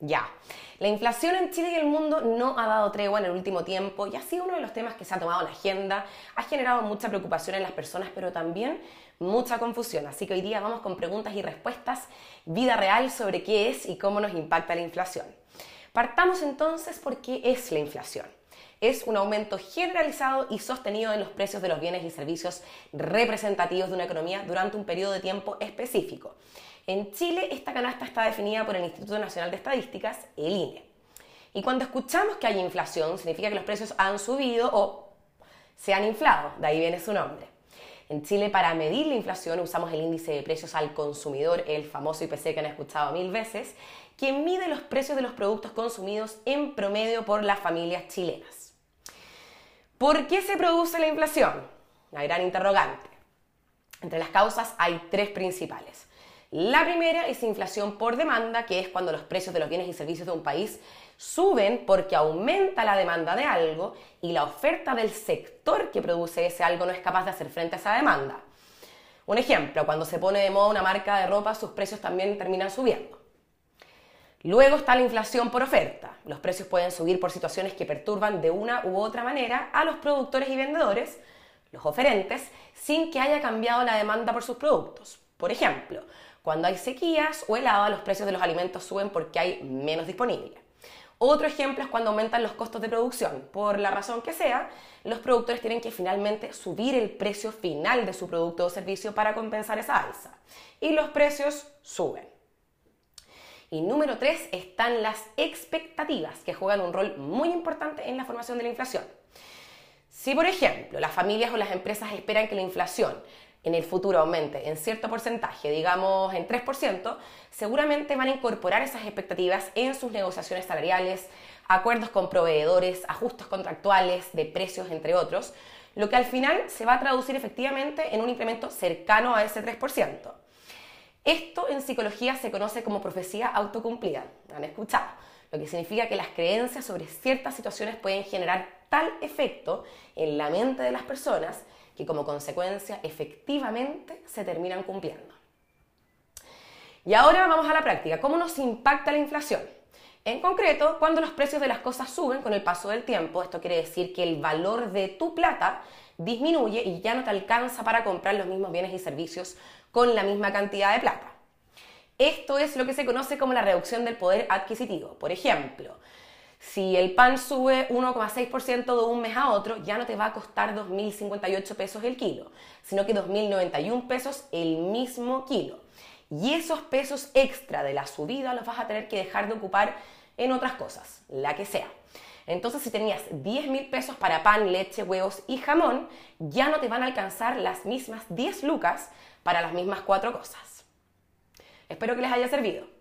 Ya. La inflación en Chile y el mundo no ha dado tregua en el último tiempo y ha sido uno de los temas que se ha tomado en la agenda, ha generado mucha preocupación en las personas, pero también mucha confusión. Así que hoy día vamos con preguntas y respuestas, vida real sobre qué es y cómo nos impacta la inflación. Partamos entonces por qué es la inflación. Es un aumento generalizado y sostenido en los precios de los bienes y servicios representativos de una economía durante un periodo de tiempo específico. En Chile esta canasta está definida por el Instituto Nacional de Estadísticas, el INE. Y cuando escuchamos que hay inflación, significa que los precios han subido o se han inflado, de ahí viene su nombre. En Chile, para medir la inflación, usamos el índice de precios al consumidor, el famoso IPC que han escuchado mil veces, que mide los precios de los productos consumidos en promedio por las familias chilenas. ¿Por qué se produce la inflación? La gran interrogante. Entre las causas hay tres principales. La primera es inflación por demanda, que es cuando los precios de los bienes y servicios de un país suben porque aumenta la demanda de algo y la oferta del sector que produce ese algo no es capaz de hacer frente a esa demanda. Un ejemplo, cuando se pone de moda una marca de ropa, sus precios también terminan subiendo. Luego está la inflación por oferta. Los precios pueden subir por situaciones que perturban de una u otra manera a los productores y vendedores, los oferentes, sin que haya cambiado la demanda por sus productos. Por ejemplo, cuando hay sequías o helada, los precios de los alimentos suben porque hay menos disponible. Otro ejemplo es cuando aumentan los costos de producción. Por la razón que sea, los productores tienen que finalmente subir el precio final de su producto o servicio para compensar esa alza. Y los precios suben. Y número tres están las expectativas, que juegan un rol muy importante en la formación de la inflación. Si, por ejemplo, las familias o las empresas esperan que la inflación en el futuro aumente en cierto porcentaje, digamos en 3%, seguramente van a incorporar esas expectativas en sus negociaciones salariales, acuerdos con proveedores, ajustes contractuales de precios, entre otros, lo que al final se va a traducir efectivamente en un incremento cercano a ese 3%. Esto en psicología se conoce como profecía autocumplida, ¿han escuchado? Lo que significa que las creencias sobre ciertas situaciones pueden generar tal efecto en la mente de las personas que como consecuencia efectivamente se terminan cumpliendo. Y ahora vamos a la práctica. ¿Cómo nos impacta la inflación? En concreto, cuando los precios de las cosas suben con el paso del tiempo, esto quiere decir que el valor de tu plata disminuye y ya no te alcanza para comprar los mismos bienes y servicios con la misma cantidad de plata. Esto es lo que se conoce como la reducción del poder adquisitivo. Por ejemplo, si el pan sube 1,6% de un mes a otro, ya no te va a costar 2.058 pesos el kilo, sino que 2.091 pesos el mismo kilo. Y esos pesos extra de la subida los vas a tener que dejar de ocupar en otras cosas, la que sea. Entonces, si tenías 10 mil pesos para pan, leche, huevos y jamón, ya no te van a alcanzar las mismas 10 lucas para las mismas cuatro cosas. Espero que les haya servido.